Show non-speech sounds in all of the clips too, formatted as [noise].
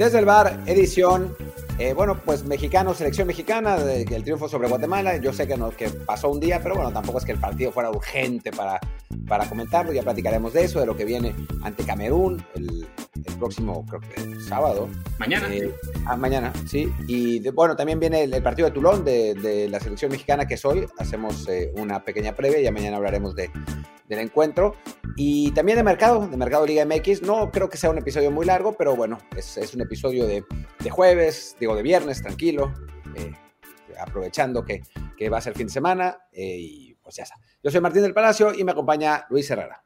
Desde el bar, edición, eh, bueno, pues mexicano, selección mexicana, de- el triunfo sobre Guatemala. Yo sé que, no, que pasó un día, pero bueno, tampoco es que el partido fuera urgente para, para comentarlo. Ya platicaremos de eso, de lo que viene ante Camerún el, el próximo, creo que el sábado. Mañana. Eh, ah, mañana, sí. Y de- bueno, también viene el, el partido de Tulón de, de la selección mexicana que es hoy. Hacemos eh, una pequeña previa y ya mañana hablaremos de, del encuentro. Y también de Mercado, de Mercado Liga MX. No creo que sea un episodio muy largo, pero bueno, es, es un episodio de, de jueves, digo de viernes, tranquilo. eh, aprovechando que, que va a ser fin de semana. eh, y pues ya está. Yo soy Martín del Palacio y me acompaña Luis Herrera.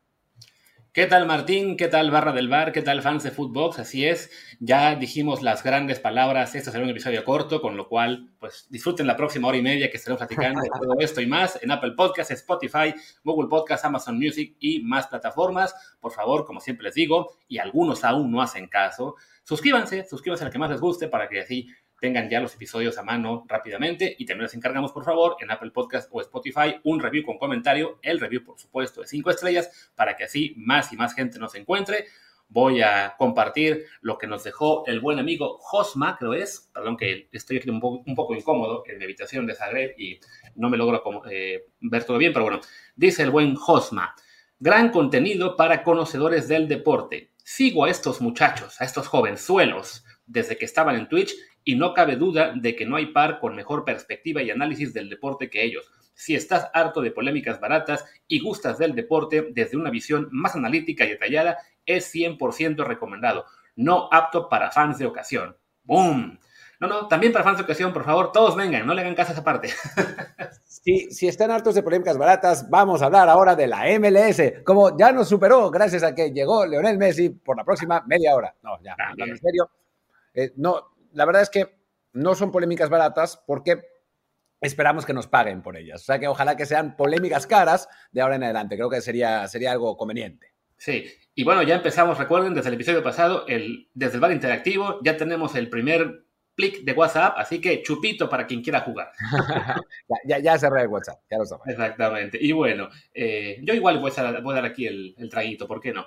¿Qué tal Martín? ¿Qué tal Barra del Bar? ¿Qué tal fans de Footbox? Así es, ya dijimos las grandes palabras, este será un episodio corto, con lo cual, pues disfruten la próxima hora y media que estaremos platicando de todo esto y más en Apple Podcasts, Spotify, Google Podcasts, Amazon Music y más plataformas. Por favor, como siempre les digo, y algunos aún no hacen caso, suscríbanse, suscríbanse al que más les guste para que así tengan ya los episodios a mano rápidamente y también les encargamos, por favor, en Apple Podcast o Spotify un review con comentario, el review, por supuesto, de cinco estrellas, para que así más y más gente nos encuentre. Voy a compartir lo que nos dejó el buen amigo Josma, creo es, perdón que estoy aquí un poco, incómodo en mi habitación de Zagreb y no me logro eh, ver todo bien, pero bueno, dice el buen Josma, gran contenido para conocedores del deporte. Sigo a estos muchachos, a estos jovenzuelos, desde que estaban en Twitch y no cabe duda de que no hay par con mejor perspectiva y análisis del deporte que ellos. Si estás harto de polémicas baratas y gustas del deporte desde una visión más analítica y detallada, es 100% recomendado. No apto para fans de ocasión. ¡Boom! No, no, también para fans de ocasión, por favor, todos vengan, no le hagan caso a esa parte. [laughs] Si, si están hartos de polémicas baratas, vamos a hablar ahora de la MLS, como ya nos superó gracias a que llegó Leonel Messi por la próxima media hora. No, ya, Ah, en serio. eh, no, la verdad es que no son polémicas baratas porque esperamos que nos paguen por ellas. O sea que ojalá que sean polémicas caras de ahora en adelante. Creo que sería, sería algo conveniente. Sí, y bueno, ya empezamos, recuerden, desde el episodio pasado, el, desde el bar interactivo, ya tenemos el primer clic de WhatsApp, así que chupito para quien quiera jugar. [laughs] Ya, ya, cerré el WhatsApp, ya lo sabes. Exactamente. Y bueno, eh, yo igual voy a, dar- voy a dar aquí el, el traguito, ¿por qué no?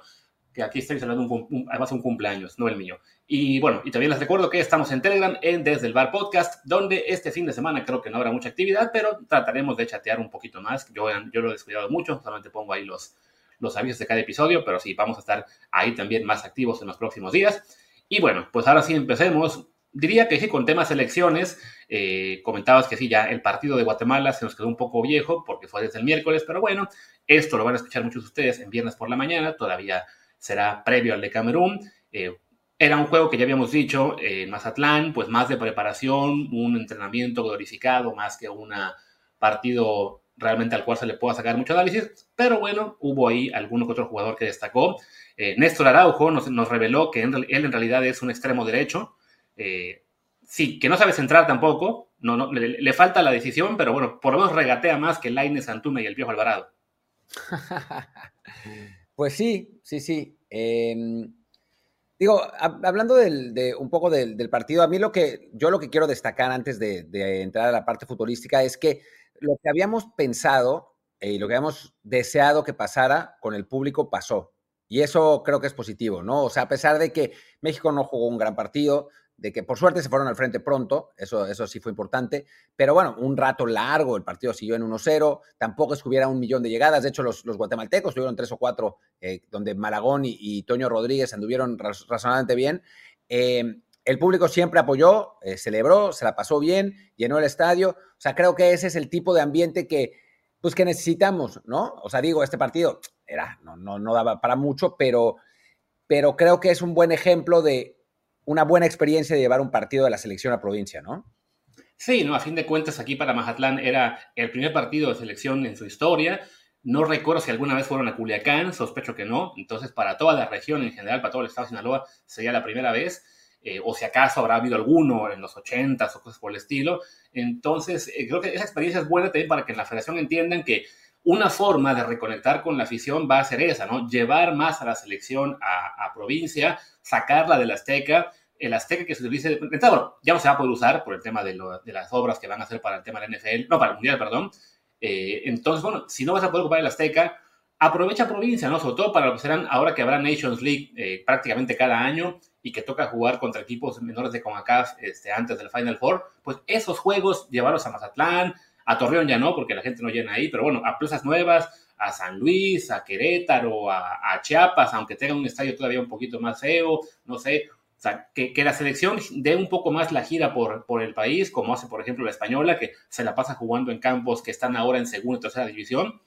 Que aquí estoy celebrando un, un- además un cumpleaños, no el mío. Y bueno, y también les recuerdo que estamos en Telegram, en Desde el Bar Podcast, donde este fin de semana creo que no habrá mucha actividad, pero trataremos de chatear un poquito más. Yo, yo lo he descuidado mucho, solamente pongo ahí los, los avisos de cada episodio, pero sí, vamos a estar ahí también más activos en los próximos días. Y bueno, pues ahora sí empecemos. Diría que sí, con temas elecciones, eh, comentabas que sí, ya el partido de Guatemala se nos quedó un poco viejo porque fue desde el miércoles, pero bueno, esto lo van a escuchar muchos de ustedes en viernes por la mañana, todavía será previo al de Camerún. Eh, era un juego que ya habíamos dicho eh, en Mazatlán, pues más de preparación, un entrenamiento glorificado, más que un partido realmente al cual se le pueda sacar mucho análisis, pero bueno, hubo ahí alguno que otro jugador que destacó. Eh, Néstor Araujo nos, reveló que él en realidad es un extremo derecho. Eh, sí, que no sabe centrar tampoco, no, no, le, falta la decisión, pero bueno, por lo menos regatea más que Laines Antuna y el Piojo Alvarado. [laughs] Pues sí, sí, sí. Eh, digo, hab- hablando del- de un poco del, partido, a mí lo que yo lo que quiero destacar antes de, de entrar a la parte futbolística es que lo que habíamos pensado eh, y lo que habíamos deseado que pasara con el público pasó. Y eso creo que es positivo, ¿no? O sea, a pesar de que México no jugó un gran partido, de que por suerte se fueron al frente pronto, eso, eso sí fue importante, pero bueno, un rato largo, el partido siguió en 1-0, tampoco es que hubiera un millón de llegadas, de hecho los, los guatemaltecos tuvieron tres o cuatro, eh, donde Malagón y, Toño Rodríguez anduvieron razonablemente bien. Eh, el público siempre apoyó, eh, celebró, se la pasó bien, llenó el estadio, o sea, creo que ese es el tipo de ambiente que, pues, que necesitamos, ¿no? O sea, digo, este partido era, no, no, no daba para mucho, pero, pero creo que es un buen ejemplo de una buena experiencia de llevar un partido de la selección a provincia, ¿no? Sí, no, a fin de cuentas aquí para Mazatlán era el primer partido de selección en su historia. No recuerdo si alguna vez fueron a Culiacán, sospecho que no. Entonces, para toda la región en general, para todo el estado de Sinaloa, sería la primera vez. Eh, o si acaso habrá habido alguno en los 80s o cosas por el estilo. Entonces, eh, creo que esa experiencia es buena también para que en la federación entiendan que una forma de reconectar con la afición va a ser esa, ¿no? Llevar más a la selección a, provincia, sacarla del Azteca, el Azteca que se utilice, bueno, ya no se va a poder usar por el tema de, las obras que van a hacer para el tema del NFL, no, para el Mundial, perdón. Eh, entonces, bueno, si no vas a poder ocupar el Azteca, aprovecha provincia, ¿no? Sobre todo para lo que serán ahora que habrá Nations League eh, prácticamente cada año y que toca jugar contra equipos menores de CONCACAF este, antes del Final Four, pues esos juegos llevarlos a Mazatlán, a Torreón ya no, porque la gente no llena ahí, pero bueno, a plazas nuevas, a San Luis, a Querétaro, a, Chiapas, aunque tenga un estadio todavía un poquito más feo, no sé, o sea, que, la selección dé un poco más la gira por, por el país, como hace, por ejemplo, la española, que se la pasa jugando en campos que están ahora en segunda y tercera división,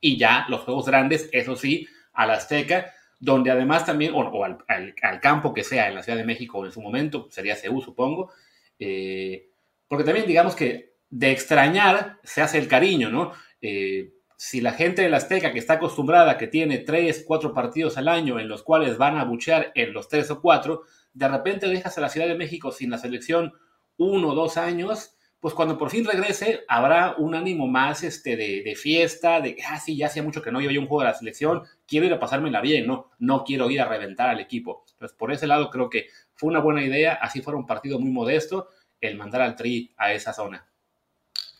y ya los juegos grandes, eso sí, a la Azteca, donde además también, o, al, campo que sea en la Ciudad de México en su momento, sería CEU, supongo, eh, porque también digamos que de extrañar se hace el cariño, ¿no? Eh, si la gente de la Azteca que está acostumbrada, que tiene tres, cuatro partidos al año en los cuales van a buchear en los tres o cuatro, de repente dejas a la Ciudad de México sin la selección uno o dos años, pues cuando por fin regrese habrá un ánimo más este, de, fiesta, de, ah, sí, ya hacía mucho que no iba a un juego de la selección, quiero ir a pasármela bien, ¿no? No quiero ir a reventar al equipo. Entonces, por ese lado creo que fue una buena idea, así fuera un partido muy modesto, el mandar al Tri a esa zona.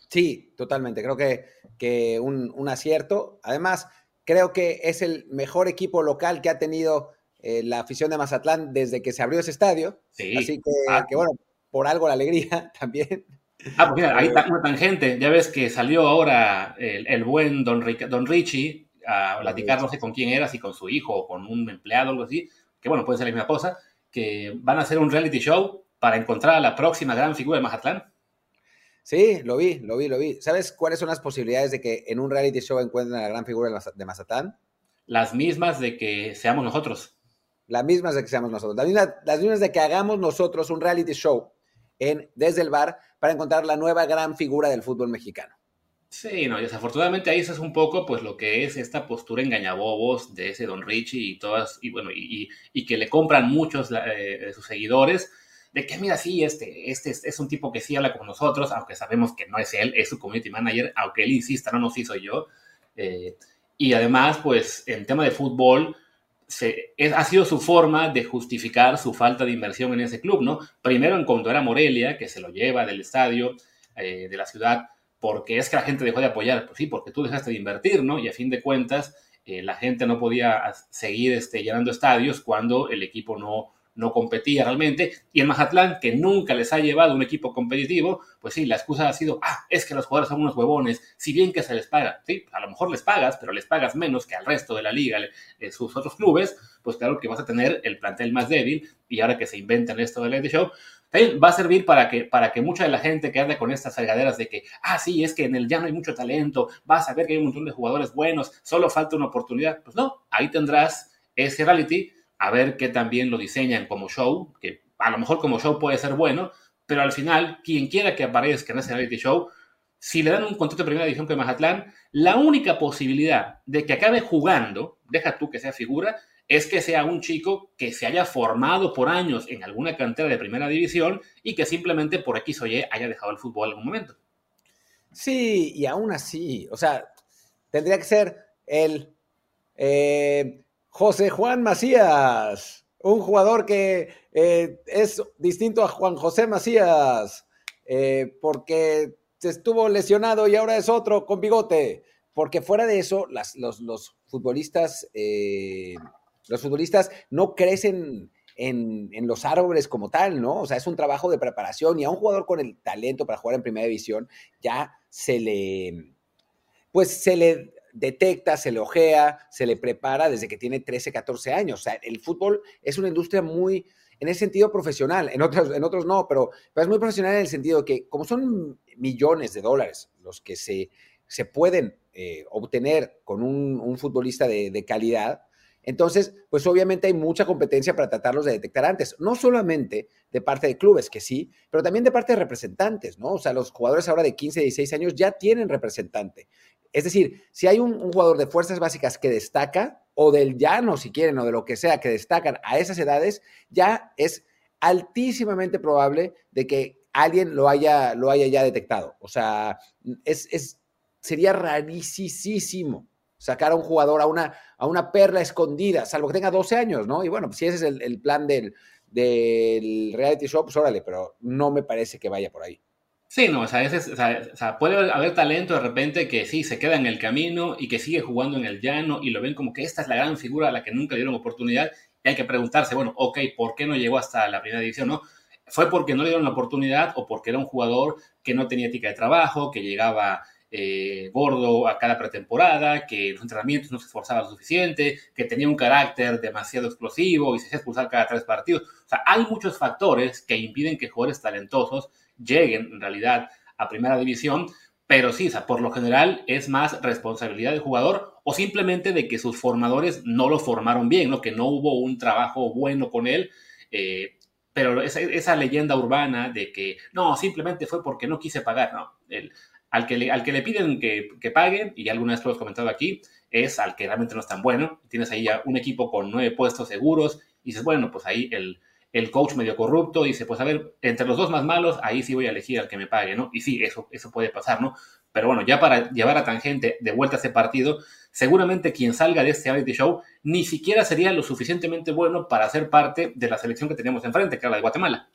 Sí, totalmente. Creo que, que un, acierto. Además, creo que es el mejor equipo local que ha tenido eh, la afición de Mazatlán desde que se abrió ese estadio. Sí. Así ah. que, bueno, por algo la alegría [laughs] también. Ah, pues mira, ahí está una tangente. Ya ves que salió ahora el, buen Don, Don Richie a platicar, no sé con quién era, si con su hijo o con un empleado o algo así, que bueno, puede ser la misma cosa, que van a hacer un reality show para encontrar a la próxima gran figura de Mazatlán. Sí, lo vi, lo vi, lo vi. ¿Sabes cuáles son las posibilidades de que en un reality show encuentren a la gran figura de Mazatán? Las mismas de que seamos nosotros. Las mismas de que seamos nosotros. Las mismas, de que hagamos nosotros un reality show en Desde el Bar para encontrar la nueva gran figura del fútbol mexicano. Sí, no, desafortunadamente ahí eso es un poco pues lo que es esta postura engañabobos de ese Don Richie y todas, y bueno, y, que le compran muchos eh, de sus seguidores de que mira, sí, este, este es, un tipo que sí habla con nosotros, aunque sabemos que no es él, es su community manager, aunque él insista, no, no, sí soy yo. Eh, y además, pues, en tema de fútbol, se, ha sido su forma de justificar su falta de inversión en ese club, ¿no? Primero en cuanto era Morelia, que se lo lleva del estadio, eh, de la ciudad, porque es que la gente dejó de apoyar, pues sí, porque tú dejaste de invertir, ¿no? Y a fin de cuentas, eh, la gente no podía seguir este, llenando estadios cuando el equipo no, no competía realmente, y en Mazatlán, que nunca les ha llevado un equipo competitivo, pues sí, la excusa ha sido, ah, es que los jugadores son unos huevones, si bien que se les paga, sí, a lo mejor les pagas, pero les pagas menos que al resto de la liga, eh, sus otros clubes, pues claro que vas a tener el plantel más débil, y ahora que se inventan esto del Lady Show, va a servir para que, para que mucha de la gente que anda con estas salgaderas de que, ah, sí, es que en el llano hay mucho talento, vas a ver que hay un montón de jugadores buenos, solo falta una oportunidad, pues no, ahí tendrás ese reality a ver qué también lo diseñan como show, que a lo mejor como show puede ser bueno, pero al final, quien quiera que aparezca en ese reality show, si le dan un contrato de primera división con Mazatlán, la única posibilidad de que acabe jugando, deja tú que sea figura, es que sea un chico que se haya formado por años en alguna cantera de primera división y que simplemente por X o Y haya dejado el fútbol en algún momento. Sí, y aún así, o sea, tendría que ser el eh, José Juan Macías, un jugador que eh, es distinto a Juan José Macías, eh, porque se estuvo lesionado y ahora es otro con bigote. Porque fuera de eso, los, futbolistas, eh, los futbolistas no crecen en, en, los árboles como tal, ¿no? O sea, es un trabajo de preparación y a un jugador con el talento para jugar en primera división ya se le, pues se le detecta, se le ojea, se le prepara desde que tiene 13, 14 años. O sea, el fútbol es una industria muy, en ese sentido, profesional. En otros, en otros no, pero, es muy profesional en el sentido que como son millones de dólares los que se, se pueden eh, obtener con un, un futbolista de, de, calidad, entonces, pues obviamente hay mucha competencia para tratarlos de detectar antes, no solamente de parte de clubes, que sí, pero también de parte de representantes, ¿no? O sea, los jugadores ahora de 15, 16 años ya tienen representante. Es decir, si hay un, jugador de fuerzas básicas que destaca, o del llano, si quieren, o de lo que sea, que destacan a esas edades, ya es altísimamente probable de que alguien lo haya, lo haya ya detectado. O sea, es, es, sería rarísimo sacar a un jugador a una, a una perla escondida, salvo que tenga 12 años, ¿no? Y bueno, pues si ese es el, el plan del, del reality show, pues órale, pero no me parece que vaya por ahí. Sí, no, o sea, es, o, sea, puede haber talento de repente que sí, se queda en el camino y que sigue jugando en el llano y lo ven como que esta es la gran figura a la que nunca le dieron oportunidad y hay que preguntarse, bueno, ok, ¿por qué no llegó hasta la primera división? ¿no? ¿Fue porque no le dieron la oportunidad o porque era un jugador que no tenía ética de trabajo, que llegaba eh, gordo a cada pretemporada, que los entrenamientos no se esforzaba lo suficiente, que tenía un carácter demasiado explosivo y se hacía expulsar cada tres partidos? O sea, hay muchos factores que impiden que jugadores talentosos lleguen en realidad a primera división, pero sí, o sea, por lo general es más responsabilidad del jugador o simplemente de que sus formadores no lo formaron bien, ¿no? que no hubo un trabajo bueno con él. Eh, pero esa, leyenda urbana de que no, simplemente fue porque no quise pagar, no. El, al, que le, al que le piden que, que pague, y alguna vez lo hemos comentado aquí, es al que realmente no es tan bueno. Tienes ahí ya un equipo con nueve puestos seguros y dices, bueno, pues ahí el, el coach medio corrupto dice, pues a ver, entre los dos más malos, ahí sí voy a elegir al que me pague, ¿no? Y sí, eso, eso puede pasar, ¿no? Pero bueno, ya para llevar a tangente de vuelta a ese partido, seguramente quien salga de este reality show ni siquiera sería lo suficientemente bueno para ser parte de la selección que teníamos enfrente, que era la de Guatemala.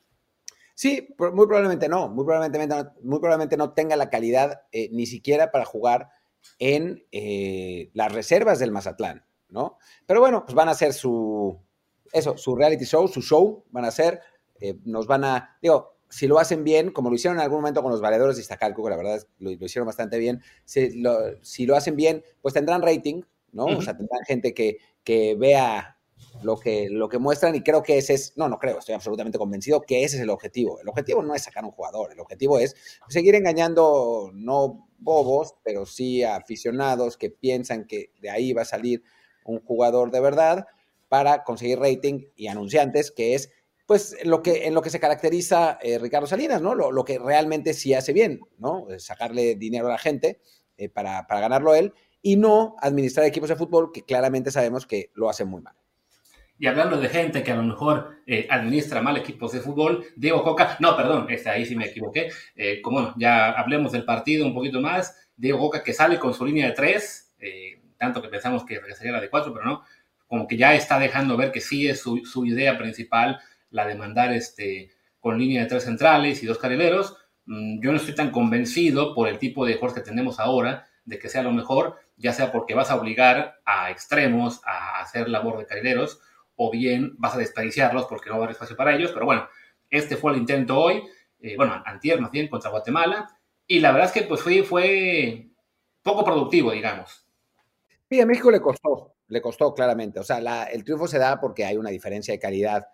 Sí, muy probablemente no, muy probablemente no, muy probablemente no tenga la calidad eh, ni siquiera para jugar en eh, las reservas del Mazatlán, ¿no? Pero bueno, pues van a hacer su, eso, su reality show, su show, van a hacer, eh, nos van a, digo, si lo hacen bien, como lo hicieron en algún momento con los valedores de Iztacalco, que la verdad lo, lo hicieron bastante bien, si lo, si lo, hacen bien, pues tendrán rating, ¿no? Uh -huh. O sea, tendrán gente que, que vea lo que, lo que muestran y creo que ese es, no, no creo, estoy absolutamente convencido que ese es el objetivo. El objetivo no es sacar un jugador, el objetivo es seguir engañando, no bobos, pero sí aficionados que piensan que de ahí va a salir un jugador de verdad para conseguir rating y anunciantes, que es pues lo que, en lo que se caracteriza eh, Ricardo Salinas, ¿no? Lo, lo, que realmente sí hace bien, ¿no? Sacarle dinero a la gente eh, para, para ganarlo él y no administrar equipos de fútbol que claramente sabemos que lo hacen muy mal. Y hablando de gente que a lo mejor eh, administra mal equipos de fútbol, Diego Coca, no, perdón, este, ahí sí me equivoqué, eh, como ya hablemos del partido un poquito más, Diego Coca que sale con su línea de tres, eh, tanto que pensamos que regresaría la de cuatro, pero no, como que ya está dejando ver que sí es su, idea principal la de mandar este, con línea de tres centrales y dos carrileros. Mm, yo no estoy tan convencido por el tipo de jugadores que tenemos ahora de que sea lo mejor, ya sea porque vas a obligar a extremos a hacer labor de carrileros, o bien vas a desperdiciarlos porque no va a haber espacio para ellos. Pero bueno, este fue el intento hoy, eh, bueno, antier más bien, contra Guatemala, y la verdad es que pues fue, fue poco productivo, digamos. Sí, a México le costó, le costó claramente. O sea, el triunfo se da porque hay una diferencia de calidad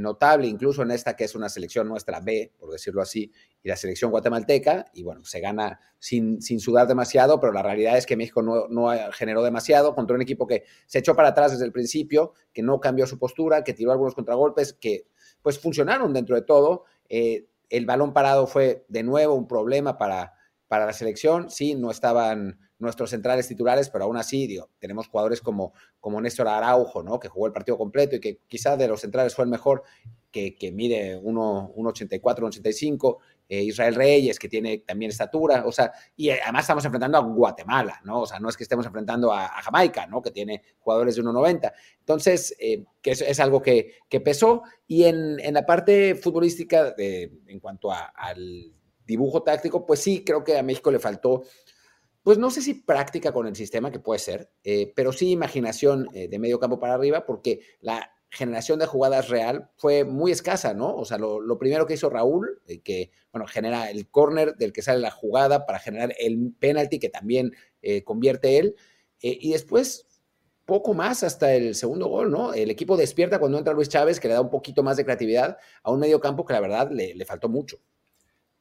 notable, incluso en esta que es una selección nuestra B, por decirlo así, y la selección guatemalteca, y bueno, se gana sin, sin sudar demasiado, pero la realidad es que México no, no, generó demasiado contra un equipo que se echó para atrás desde el principio, que no cambió su postura, que tiró algunos contragolpes, que pues funcionaron dentro de todo. Eh, el balón parado fue de nuevo un problema para, para la selección, sí, no estaban nuestros centrales titulares, pero aún así, digo, tenemos jugadores como, como Néstor Araujo, ¿no? Que jugó el partido completo y que quizás de los centrales fue el mejor, que, que mide 1,84, 1,85. Eh, Israel Reyes, que tiene también estatura, o sea, y además estamos enfrentando a Guatemala, ¿no? O sea, no es que estemos enfrentando a, a Jamaica, ¿no? Que tiene jugadores de 1,90. Entonces, eh, que es, es, algo que, que pesó. Y en, en, la parte futbolística, de, en cuanto a, al dibujo táctico, pues sí, creo que a México le faltó pues no sé si práctica con el sistema, que puede ser, eh, pero sí imaginación eh, de medio campo para arriba, porque la generación de jugadas real fue muy escasa, ¿no? O sea, lo, primero que hizo Raúl, eh, que, bueno, genera el corner del que sale la jugada para generar el penalti que también convierte él, y después poco más hasta el segundo gol, ¿no? El equipo despierta cuando entra Luis Chávez, que le da un poquito más de creatividad a un medio campo que la verdad le, le faltó mucho.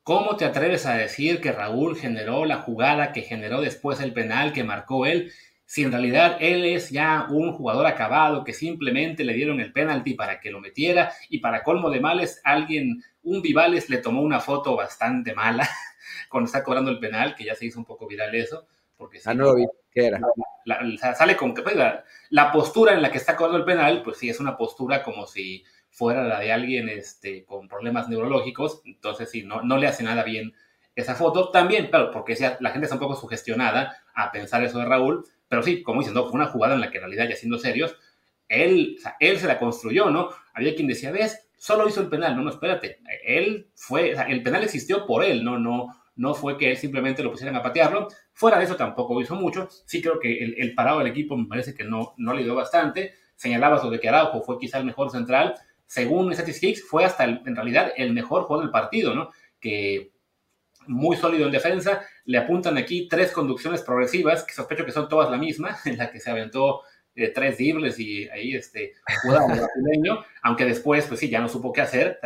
¿Cómo te atreves a decir que Raúl generó la jugada que generó después el penal que marcó él? si en realidad él es ya un jugador acabado que simplemente le dieron el penalti para que lo metiera y para colmo de males alguien, un Vivales le tomó una foto bastante mala [laughs] cuando está cobrando el penal, que ya se hizo un poco viral eso. Porque ah, no lo vi, ¿qué era? sale con que pues, la, postura en la que está cobrando el penal, pues sí, es una postura como si fuera la de alguien este, con problemas neurológicos, entonces sí, no, no le hace nada bien esa foto. También, claro, porque la gente está un poco sugestionada a pensar eso de Raúl, pero sí, como dicen, no, fue una jugada en la que en realidad, ya siendo serios, él, él se la construyó, ¿no? Había quien decía, ves, solo hizo el penal, no, no, espérate, él fue, el penal existió por él, no, no, no fue que él simplemente lo pusieran a patearlo. Fuera de eso tampoco hizo mucho. Sí creo que el, parado del equipo me parece que no, no le dio bastante. Señalaba sobre que Araujo fue quizá el mejor central. Según Statistics, fue hasta en realidad el mejor jugador del partido, ¿no? Que muy sólido en defensa. Le apuntan aquí tres conducciones progresivas, que sospecho que son todas la misma, [laughs] en la que se aventó eh, tres dribles y ahí este, brasileño, [laughs] aunque después, pues sí, ya no supo qué hacer,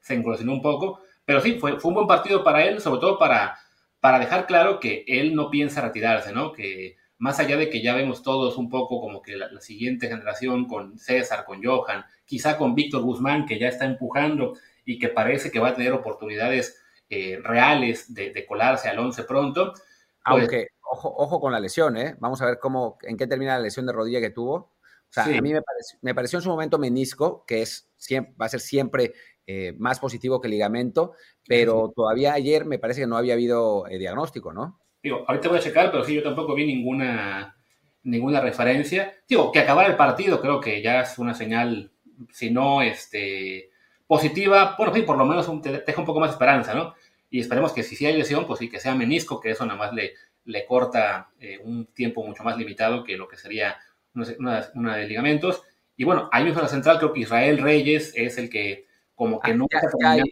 se engolosinó un poco. Pero sí, fue, fue un buen partido para él, sobre todo para, para dejar claro que él no piensa retirarse, ¿no? Que más allá de que ya vemos todos un poco como que la, la siguiente generación con César, con Johan, quizá con Víctor Guzmán, que ya está empujando y que parece que va a tener oportunidades eh, reales de, colarse al 11 pronto. Pues Aunque, ojo, ojo con la lesión, ¿eh? Vamos a ver cómo, en qué termina la lesión de rodilla que tuvo. O sea, a mí me pareció, en su momento menisco, que es, va a ser siempre eh, más positivo que ligamento, pero todavía ayer me parece que no había habido eh, diagnóstico, ¿no? Digo, ahorita voy a checar, pero sí, yo tampoco vi ninguna, ninguna referencia. Digo, que acabar el partido creo que ya es una señal, si no este, positiva, bueno, sí, por lo menos te deja un poco más de esperanza, ¿no? Y esperemos que si sí hay lesión, pues sí, que sea menisco, que eso nada más le, le corta eh, un tiempo mucho más limitado que lo que sería una, de ligamentos. Y bueno, ahí mismo en la central creo que Israel Reyes es el que como que ah, nunca... Ya,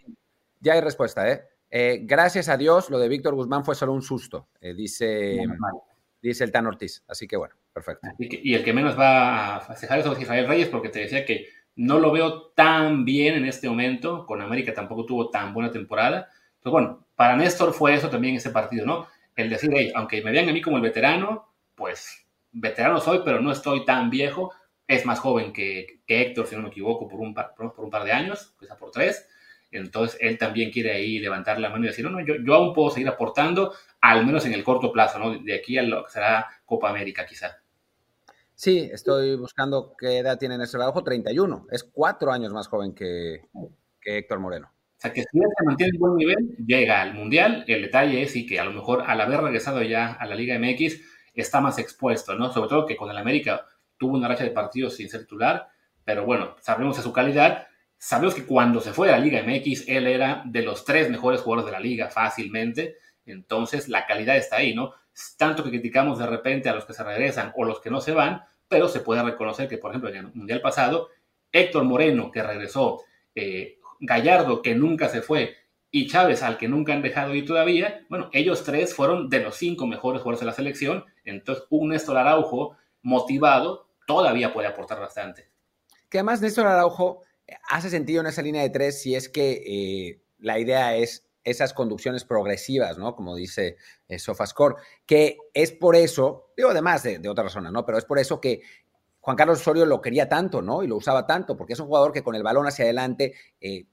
ya, hay, respuesta, ¿eh? ¿Eh? Gracias a Dios, lo de Víctor Guzmán fue solo un susto, eh, dice, dice el Tan Ortiz. Así que bueno, perfecto. Y, el que menos va a festejar es Israel Reyes, porque te decía que no lo veo tan bien en este momento. Con América tampoco tuvo tan buena temporada. Entonces, bueno, para Néstor fue eso también ese partido, ¿no? El decir, hey, aunque me vean a mí como el veterano, pues veterano soy, pero no estoy tan viejo. Es más joven que, Héctor, si no me equivoco, por un par, por, un par de años, quizá por tres. Entonces, él también quiere ahí levantar la mano y decir, no, no, yo, yo aún puedo seguir aportando, al menos en el corto plazo, ¿no? De aquí a lo que será Copa América, quizá. Sí, estoy buscando qué edad tiene Néstor Araujo, 31. Es cuatro años más joven que, Héctor Moreno. O sea, que si él se mantiene en buen nivel, llega al Mundial. El detalle es y que a lo mejor al haber regresado ya a la Liga MX está más expuesto, ¿no? Sobre todo que con el América tuvo una racha de partidos sin ser titular, pero bueno, sabemos de su calidad. Sabemos que cuando se fue a la Liga MX, él era de los tres mejores jugadores de la liga fácilmente. Entonces, la calidad está ahí, ¿no? tanto que criticamos de repente a los que se regresan o los que no se van, pero se puede reconocer que, por ejemplo, en el Mundial pasado, Héctor Moreno, que regresó, eh, Gallardo, que nunca se fue, y Chávez, al que nunca han dejado ir todavía, bueno, ellos tres fueron de los cinco mejores jugadores de la selección, entonces un Néstor Araujo motivado todavía puede aportar bastante. Que además Néstor Araujo hace sentido en esa línea de tres si es que eh, la idea es esas conducciones progresivas, ¿no? Como dice eh, Sofascore, que es por eso, digo, además de, de otra razón, ¿no? Pero es por eso que Juan Carlos Osorio lo quería tanto, ¿no? Y lo usaba tanto, porque es un jugador que con el balón hacia adelante eh,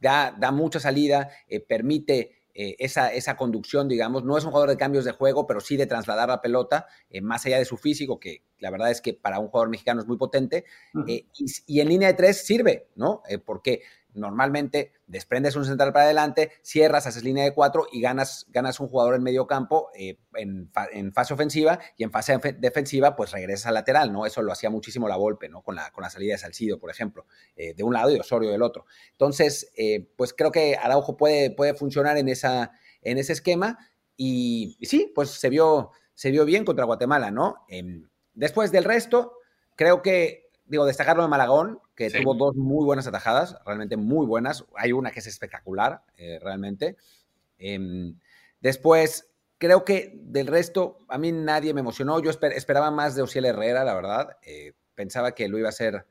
da, mucha salida, eh, esa, esa, conducción, digamos. No es un jugador de cambios de juego, pero sí de trasladar la pelota, más allá de su físico, que la verdad es que para un jugador mexicano es muy potente. y, y, en línea de tres sirve, ¿no? porque normalmente desprendes un central para adelante, cierras, haces línea de cuatro y ganas, ganas un jugador en medio campo eh, en, fase ofensiva y en fase defensiva pues regresas al lateral, ¿no? Eso lo hacía muchísimo la Volpe, ¿no? Con la, con la salida de Salcido, por ejemplo, eh, de un lado y Osorio del otro. Entonces, eh, pues creo que Araujo puede, puede funcionar en, esa, en ese esquema y, sí, pues se vio, se vio bien contra Guatemala, ¿no? Em, después del resto, creo que digo, destacarlo de Malagón, que tuvo dos muy buenas atajadas, realmente muy buenas. Hay una que es espectacular, eh, realmente. Em, después, creo que del resto, a mí nadie me emocionó. Yo esperaba más de Ociel Herrera, la verdad. Eh, pensaba que lo iba a hacer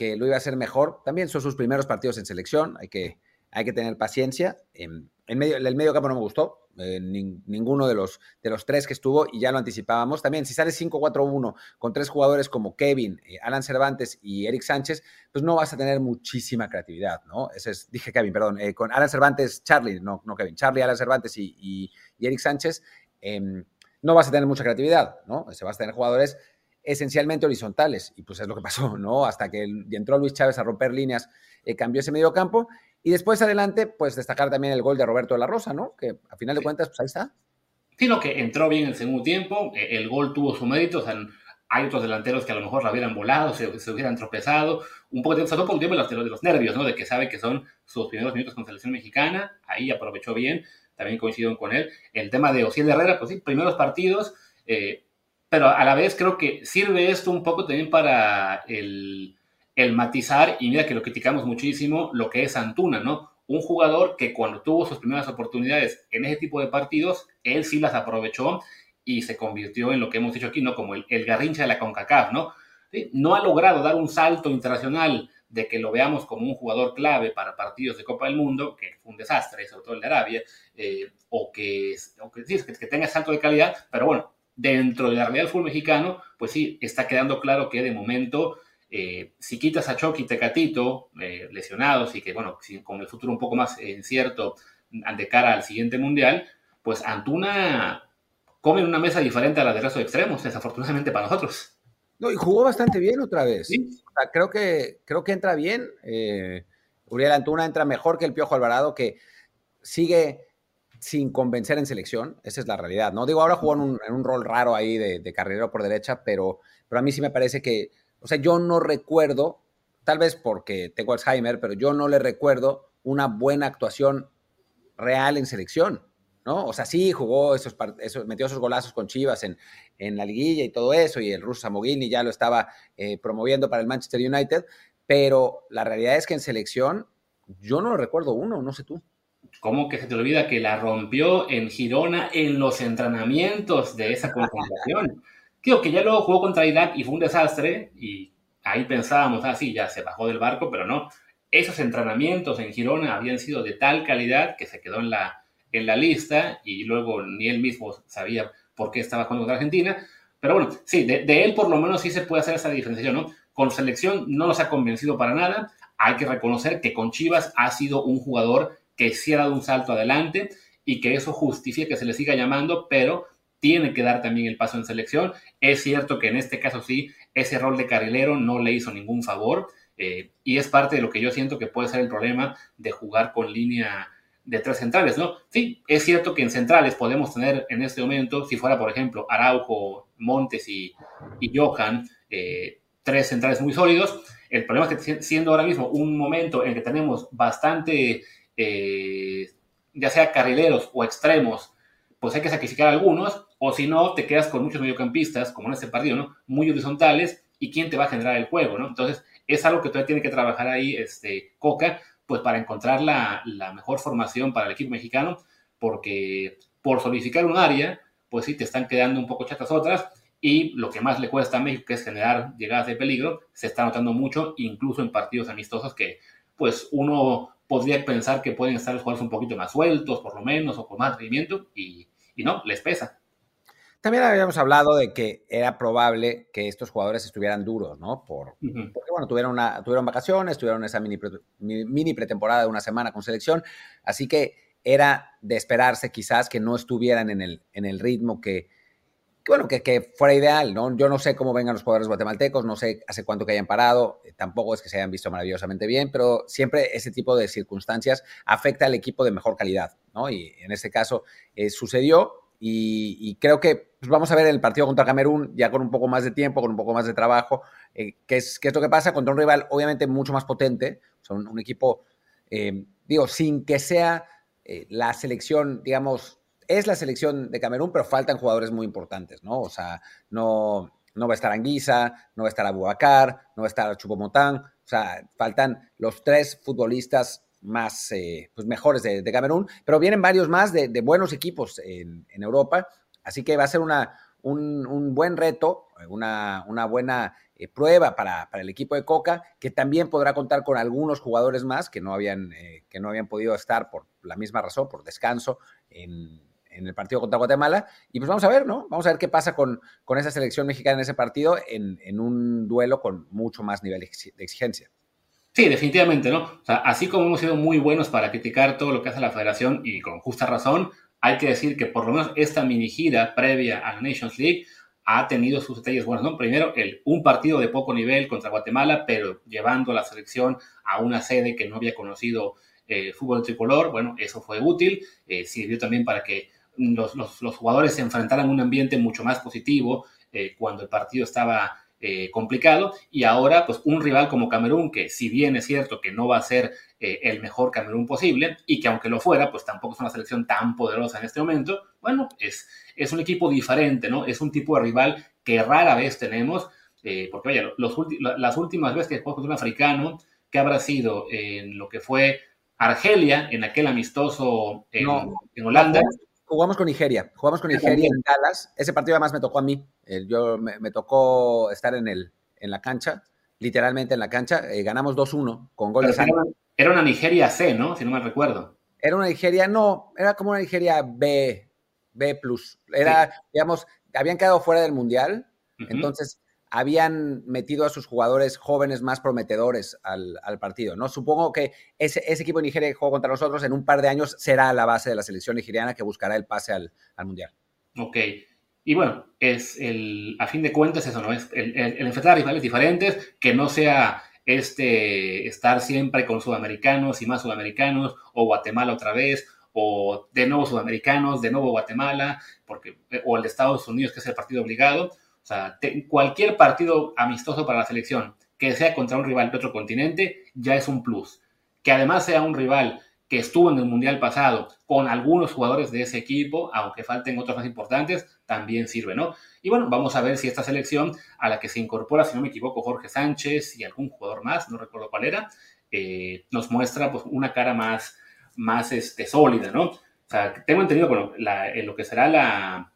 que lo iba a hacer mejor. También son sus primeros partidos en selección, hay que, hay que tener paciencia. En, medio, el medio campo no me gustó, eh, ninguno de los, de los tres que estuvo, y ya lo anticipábamos. También, si sale 5-4-1 con tres jugadores como Kevin, eh, Alan Cervantes y Eric Sánchez, pues no vas a tener muchísima creatividad, ¿no? Ese es, dije Kevin, perdón, eh, con Alan Cervantes, Charlie, no, no Kevin, Charlie, Alan Cervantes y, y, Eric Sánchez, em, no vas a tener mucha creatividad, ¿no? Se vas a tener jugadores esencialmente horizontales. Y pues es lo que pasó, ¿no? Hasta que entró Luis Chávez a romper líneas, cambió ese medio campo. Y después adelante, pues destacar también el gol de Roberto de la Rosa, ¿no? Que a final de cuentas, pues ahí está. Sí, lo que entró bien en el segundo tiempo, eh, el gol tuvo su mérito, o sea, hay otros delanteros que a lo mejor la hubieran volado, se, se hubieran tropezado, un poco de, sobre por un tiempo de los, de los nervios, ¿no? De que sabe que son sus primeros minutos con selección mexicana, ahí aprovechó bien, también coincido con él. El tema de Osiel Herrera, pues sí, primeros partidos, eh, pero a la vez creo que sirve esto un poco también para el, matizar, y mira que lo criticamos muchísimo, lo que es Antuna, ¿no? Un jugador que cuando tuvo sus primeras oportunidades en ese tipo de partidos, él sí las aprovechó y se convirtió en lo que hemos dicho aquí, ¿no? Como el, el garrincha de la CONCACAF, ¿no? No ha logrado dar un salto internacional de que lo veamos como un jugador clave para partidos de Copa del Mundo, que fue un desastre, sobre todo el de Arabia, eh, o, que, o que, sí, que tenga salto de calidad, pero bueno, dentro de la realidad fútbol mexicano, pues sí, está quedando claro que de momento, eh, si quitas a Chucky y Tecatito eh, lesionados y que, bueno, con el futuro un poco más incierto de cara al siguiente mundial, pues Antuna come en una mesa diferente a la de resto de extremos, desafortunadamente para nosotros. No, y jugó bastante bien otra vez. ¿Sí? creo, que, creo que entra bien. Eh, Uriel Antuna entra mejor que el Piojo Alvarado, que sigue sin convencer en selección, esa es la realidad, ¿no? Digo, ahora jugó en un, rol raro ahí de, de, carrilero por derecha, pero, pero a mí sí me parece que, o sea, yo no recuerdo, tal vez porque tengo Alzheimer, pero yo no le recuerdo una buena actuación real en selección, ¿no? O sea, sí jugó esos, esos metió esos golazos con Chivas en, en, la liguilla y todo eso, y el ruso Samogini ya lo estaba eh, promoviendo para el Manchester United, pero la realidad es que en selección yo no lo recuerdo uno, no sé tú. ¿Cómo que se te olvida que la rompió en Girona en los entrenamientos de esa concentración? Creo que ya luego jugó contra Irak y fue un desastre y ahí pensábamos, ah, sí, ya se bajó del barco, pero no. Esos entrenamientos en Girona habían sido de tal calidad que se quedó en la, en la lista y luego ni él mismo sabía por qué estaba jugando contra Argentina. Pero bueno, sí, de, él por lo menos sí se puede hacer esa diferenciación, ¿no? Con selección no nos ha convencido para nada. Hay que reconocer que con Chivas ha sido un jugador que sí ha dado un salto adelante y que eso justifique que se le siga llamando, pero tiene que dar también el paso en selección. Es cierto que en este caso sí, ese rol de carrilero no le hizo ningún favor eh, y es parte de lo que yo siento que puede ser el problema de jugar con línea de tres centrales, ¿no? Sí, es cierto que en centrales podemos tener en este momento, si fuera por ejemplo Araujo, Montes y, y Johan, eh, tres centrales muy sólidos. El problema es que siendo ahora mismo un momento en que tenemos bastante eh, ya sea carrileros o extremos, pues hay que sacrificar algunos, o si no, te quedas con muchos mediocampistas, como en este partido, ¿no? Muy horizontales, y quién te va a generar el juego, ¿no? Entonces, es algo que todavía tiene que trabajar ahí, este, Coca, pues para encontrar la, la mejor formación para el equipo mexicano, porque por solidificar un área, pues sí, te están quedando un poco chatas otras, y lo que más le cuesta a México, que es generar llegadas de peligro, se está notando mucho, incluso en partidos amistosos que, pues, uno podría pensar que pueden estar los jugadores un poquito más sueltos, por lo menos, o con más rendimiento, y, no, les pesa. También habíamos hablado de que era probable que estos jugadores estuvieran duros, ¿no? Por, Porque, bueno, tuvieron, una, tuvieron vacaciones, tuvieron esa mini, mini pretemporada de una semana con selección, así que era de esperarse quizás que no estuvieran en el, en el ritmo que, bueno, que, fuera ideal, ¿no? Yo no sé cómo vengan los jugadores guatemaltecos, no sé hace cuánto que hayan parado, eh, tampoco es que se hayan visto maravillosamente bien, pero siempre ese tipo de circunstancias afecta al equipo de mejor calidad, ¿no? Y en este caso eh, sucedió y, creo que pues, vamos a ver el partido contra Camerún ya con un poco más de tiempo, con un poco más de trabajo, eh, qué, es, qué es lo que pasa contra un rival obviamente mucho más potente, son un, equipo, digo, sin que sea la selección, digamos, es la selección de Camerún, pero faltan jugadores muy importantes, ¿no? O sea, no, no va a estar Anguisa, no va a estar Abubakar, no va a estar Chupomotán, o sea, faltan los tres futbolistas más eh, pues mejores de, Camerún, pero vienen varios más de, buenos equipos en, Europa, así que va a ser una, un, buen reto, una, una buena eh, prueba para, para, el equipo de Coca, que también podrá contar con algunos jugadores más que no habían, eh, que no habían podido estar por la misma razón, por descanso en, en, el partido contra Guatemala. Y pues vamos a ver, ¿no? Vamos a ver qué pasa con, con esa selección mexicana en ese partido en, en un duelo con mucho más nivel de exigencia. Sí, definitivamente, ¿no? O sea, así como hemos sido muy buenos para criticar todo lo que hace la federación y con justa razón, hay que decir que por lo menos esta mini gira previa a la Nations League ha tenido sus detalles buenos, ¿no? Primero, el, un partido de poco nivel contra Guatemala, pero llevando a la selección a una sede que no había conocido eh, fútbol tricolor, bueno, eso fue útil, eh, sirvió también para que los, jugadores se enfrentaran a un ambiente mucho más positivo eh, cuando el partido estaba eh, complicado. Y ahora, pues un rival como Camerún, que si bien es cierto que no va a ser eh, el mejor Camerún posible, y que aunque lo fuera, pues tampoco es una selección tan poderosa en este momento, bueno, es, es un equipo diferente, ¿no? Es un tipo de rival que rara vez tenemos, eh, porque vaya, los las últimas veces que jugamos contra un africano, que habrá sido en lo que fue Argelia, en aquel amistoso en, en Holanda jugamos con Nigeria, jugamos con Nigeria en Dallas. Ese partido además me tocó a mí. Yo me, tocó estar en, el, en la cancha, literalmente en la cancha. Eh, ganamos 2-1 con goles. Era una Nigeria C, ¿no? Si no me recuerdo. Era una Nigeria, no, era como una Nigeria B, B+. Era, digamos, habían quedado fuera del Mundial, entonces habían metido a sus jugadores jóvenes más prometedores al, partido, ¿no? Supongo que ese, equipo de Nigeria que jugó contra nosotros en un par de años será la base de la selección nigeriana que buscará el pase al, Mundial. Ok. Y bueno, es el, a fin de cuentas eso, ¿no? Es el, enfrentar a rivales diferentes, que no sea este estar siempre con sudamericanos y más sudamericanos, o Guatemala otra vez, o de nuevo sudamericanos, de nuevo Guatemala, porque, o el de Estados Unidos, que es el partido obligado o sea, cualquier partido amistoso para la selección que sea contra un rival de otro continente ya es un plus. Que además sea un rival que estuvo en el Mundial pasado con algunos jugadores de ese equipo, aunque falten otros más importantes, también sirve, ¿no? Y bueno, vamos a ver si esta selección a la que se incorpora, si no me equivoco, Jorge Sánchez y algún jugador más, no recuerdo cuál era, eh, nos muestra pues, una cara más, más este, sólida, ¿no? O sea, tengo entendido, bueno, en lo que será la,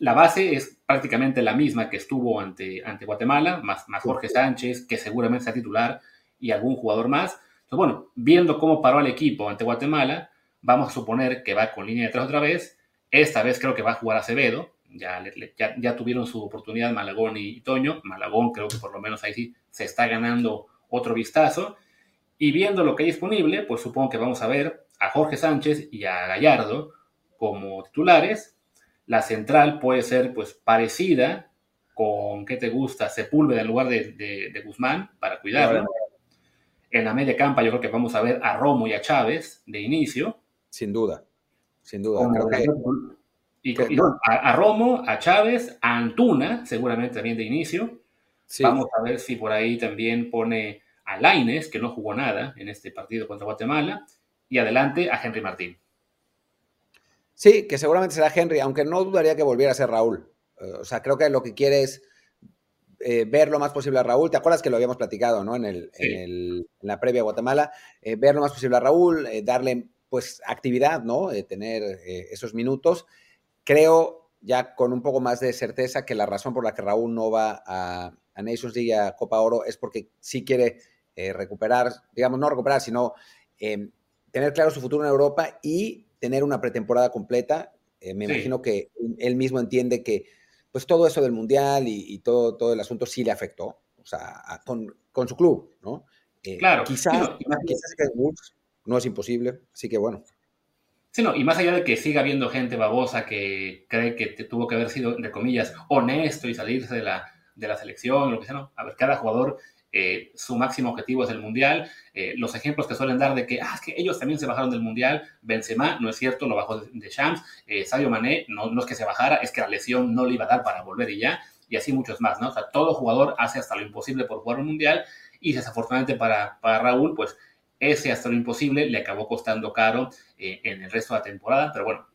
la base es prácticamente la misma que estuvo ante, ante Guatemala, más, más Jorge Sánchez, que seguramente sea titular, y algún jugador más. Entonces, bueno, viendo cómo paró el equipo ante Guatemala, vamos a suponer que va con línea de tres otra vez. Esta vez creo que va a jugar Acevedo. Ya, ya, ya, tuvieron su oportunidad Malagón y, Toño. Malagón creo que por lo menos ahí sí se está ganando otro vistazo. Y viendo lo que hay disponible, pues supongo que vamos a ver a Jorge Sánchez y a Gallardo como titulares la central puede ser pues parecida con, ¿qué te gusta? Sepúlveda en lugar de, Guzmán para cuidarlo. En la media campa yo creo que vamos a ver a Romo y a Chávez de inicio. Sin duda, sin duda. y, a, Romo, a Chávez, a Antuna, seguramente también de inicio. Vamos a ver si por ahí también pone a Laines, que no jugó nada en este partido contra Guatemala, y adelante a Henry Martín. Sí, que seguramente será Henry, aunque no dudaría que volviera a ser Raúl. Eh, o sea, creo que lo que quiere es eh, ver lo más posible a Raúl. ¿Te acuerdas que lo habíamos platicado, ¿no? En, el, en, la previa a Guatemala. Eh, ver lo más posible a Raúl, darle, pues, actividad, ¿no? tener esos minutos. Creo, ya con un poco más de certeza, que la razón por la que Raúl no va a, a Nations League a Copa Oro es porque sí quiere recuperar, digamos, no recuperar, sino tener claro su futuro en Europa y tener una pretemporada completa. Eh, me imagino que él mismo entiende que pues todo eso del Mundial y, todo, todo el asunto sí le afectó, o sea, con, con, su club, ¿no? Eh, claro. Quizás, no, quizás que no es imposible, así que bueno. Sí, no, y más allá de que siga habiendo gente babosa que cree que te tuvo que haber sido, entre comillas, honesto y salirse de la, de la selección, lo que sea, no. A ver, cada jugador eh, su máximo objetivo es el Mundial. Eh, los ejemplos que suelen dar de que, ah, que ellos también se bajaron del Mundial, Benzema, no es cierto, lo bajó de, de Shams, eh, Sadio Mané, no, no, es que se bajara, es que la lesión no le iba a dar para volver y ya, y así muchos más, ¿no? O sea, todo jugador hace hasta lo imposible por jugar un Mundial, y desafortunadamente para, para Raúl, pues ese hasta lo imposible le acabó costando caro en el resto de la temporada, pero bueno,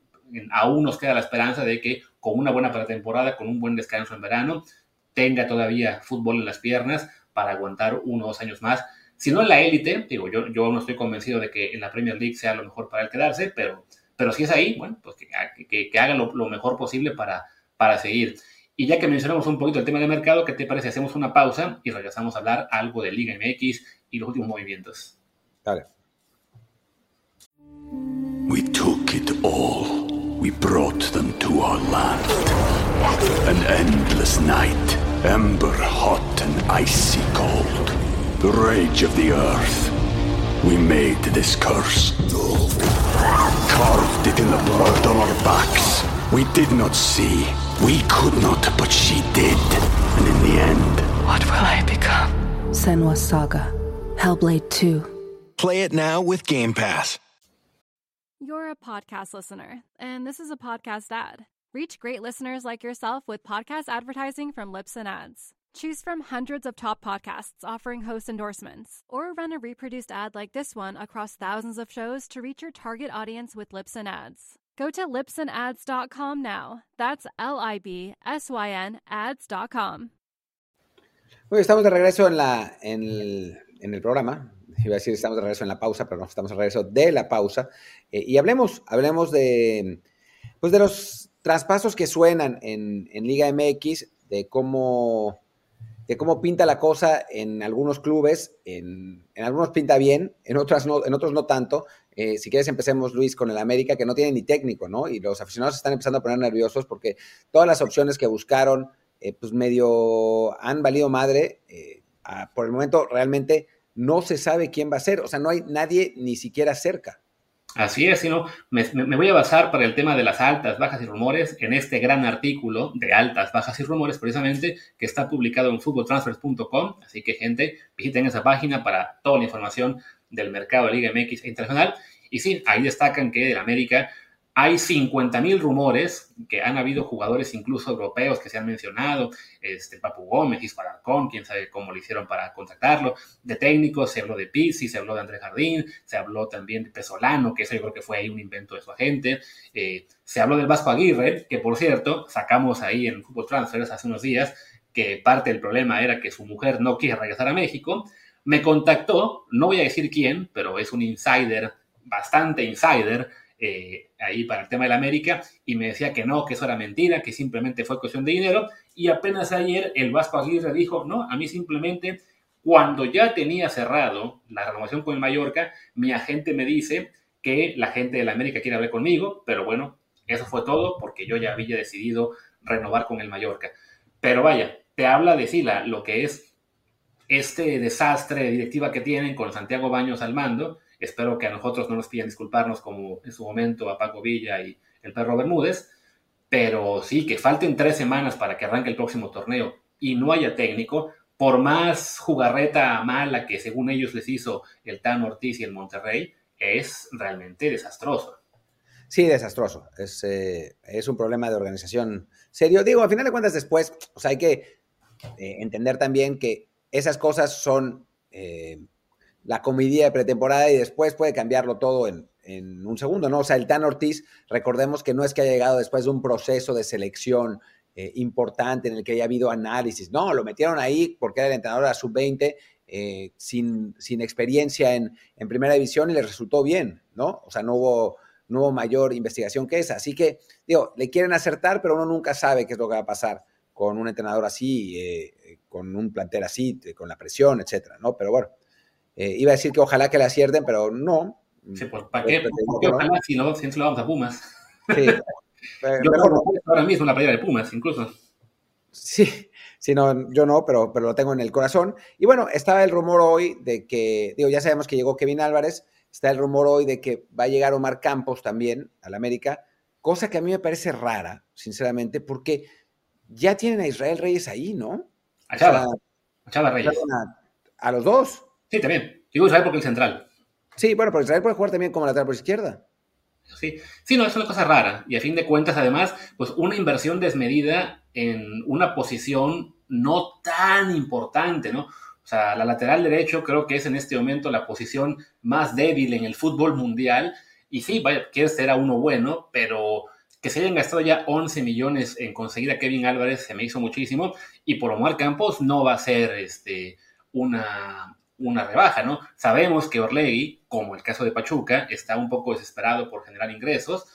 aún nos queda la esperanza de que con una buena pretemporada, con un buen descanso en verano, tenga todavía fútbol en las piernas para aguantar uno o dos años más. Si no en la élite, digo, yo, yo no estoy convencido de que en la Premier League sea lo mejor para él quedarse, pero, pero si es ahí, bueno, pues que, que, haga lo, lo, mejor posible para, para seguir. Y ya que mencionamos un poquito el tema de mercado, ¿qué te parece? Hacemos una pausa y regresamos a hablar algo de Liga MX y los últimos movimientos. Dale. We took it all. We brought them to our land. An endless night, ember hot and icy cold. The rage of the earth. We made this curse. Carved it in the blood on our backs. We did not see. We could not, but she did. And in the end, what will I become? Senwa Saga. Hellblade 2. Play it now with Game Pass. You're a podcast listener, and this is a podcast ad. Reach great listeners like yourself with podcast advertising from Lips and Ads. Choose from hundreds of top podcasts offering host endorsements, or run a reproduced ad like this one across thousands of shows to reach your target audience with Lips and Ads. Go to lipsandads.com now. That's L I B S Y N ads.com. Bueno, estamos de regreso en, la, en, el, en el programa. Iba a decir estamos de regreso en la pausa, pero no, estamos de regreso de la pausa. Eh, y hablemos, hablemos de, pues de los traspasos que suenan en, Liga MX, de cómo de cómo pinta la cosa en algunos clubes, en, en algunos pinta bien, en, otras no, en otros no tanto. Eh, si quieres empecemos, Luis, con el América, que no tiene ni técnico, ¿no? Y los aficionados están empezando a poner nerviosos porque todas las opciones que buscaron, eh, pues medio han valido madre. Eh, por el momento realmente no se sabe quién va a ser, o sea, no hay nadie ni siquiera cerca. Así es, sino me, me, voy a basar para el tema de las altas, bajas y rumores en este gran artículo de altas, bajas y rumores, precisamente, que está publicado en footballtransfers.com. Así que, gente, visiten esa página para toda la información del mercado de Liga MX e internacional. Y sí, ahí destacan que el América hay 50.000 rumores que han habido jugadores incluso europeos que se han mencionado, este Papu Gómez, Isco Alarcón, quién sabe cómo lo hicieron para contactarlo, de técnicos, se habló de Pizzi, se habló de Andrés Jardín, se habló también de Pesolano, que eso yo creo que fue ahí un invento de su agente, eh, se habló del Vasco Aguirre, que por cierto, sacamos ahí en Fútbol Transfers hace unos días que parte del problema era que su mujer no quiere regresar a México, me contactó, no voy a decir quién, pero es un insider, bastante insider, eh, ahí para el tema de la América y me decía que no, que eso era mentira, que simplemente fue cuestión de dinero y apenas ayer el Vasco Aguirre dijo, no, a mí simplemente cuando ya tenía cerrado la renovación con el Mallorca, mi agente me dice que la gente de la América quiere hablar conmigo, pero bueno, eso fue todo porque yo ya había decidido renovar con el Mallorca. Pero vaya, te habla de sí lo que es este desastre de directiva que tienen con Santiago Baños al mando, Espero que a nosotros no nos pidan disculparnos como en su momento a Paco Villa y el perro Bermúdez, pero sí, que falten tres semanas para que arranque el próximo torneo y no haya técnico, por más jugarreta mala que según ellos les hizo el Tan Ortiz y el Monterrey, es realmente desastroso. Sí, desastroso. Es, eh, es un problema de organización serio. Digo, a final de cuentas después, o sea, hay que eh, entender también que esas cosas son eh, la comedia de pretemporada y después puede cambiarlo todo en, un segundo, ¿no? O sea, el Tan Ortiz, recordemos que no es que haya llegado después de un proceso de selección eh, importante en el que haya habido análisis, no, lo metieron ahí porque era el entrenador de la sub-20 eh, sin, sin, experiencia en, en, primera división y le resultó bien, ¿no? O sea, no hubo, no hubo mayor investigación que esa. Así que, digo, le quieren acertar, pero uno nunca sabe qué es lo que va a pasar con un entrenador así, eh, con un plantel así, con la presión, etcétera, ¿no? Pero bueno, eh, iba a decir que ojalá que la acierten, pero no. Sí, pues ¿para qué? qué ojalá si no, si lo vamos a Pumas? Sí. [laughs] yo mejor ahora mismo la playa de Pumas, incluso. Sí, sí, no, yo no, pero, pero lo tengo en el corazón. Y bueno, estaba el rumor hoy de que, digo, ya sabemos que llegó Kevin Álvarez, está el rumor hoy de que va a llegar Omar Campos también al América, cosa que a mí me parece rara, sinceramente, porque ya tienen a Israel Reyes ahí, ¿no? A Chava, a Chava Reyes. a los dos. Sí, también. Digo Israel porque el central. Sí, bueno, pero Israel puede jugar también como lateral por izquierda. Sí, sí, no, es una cosa rara. Y a fin de cuentas, además, pues una inversión desmedida en una posición no tan importante, ¿no? O sea, la lateral derecho creo que es en este momento la posición más débil en el fútbol mundial. Y sí, vaya, quieres ser a uno bueno, pero que se hayan gastado ya 11 millones en conseguir a Kevin Álvarez se me hizo muchísimo y por Omar Campos no va a ser este, una, una rebaja, ¿no? Sabemos que Orlegui, como el caso de Pachuca, está un poco desesperado por generar ingresos,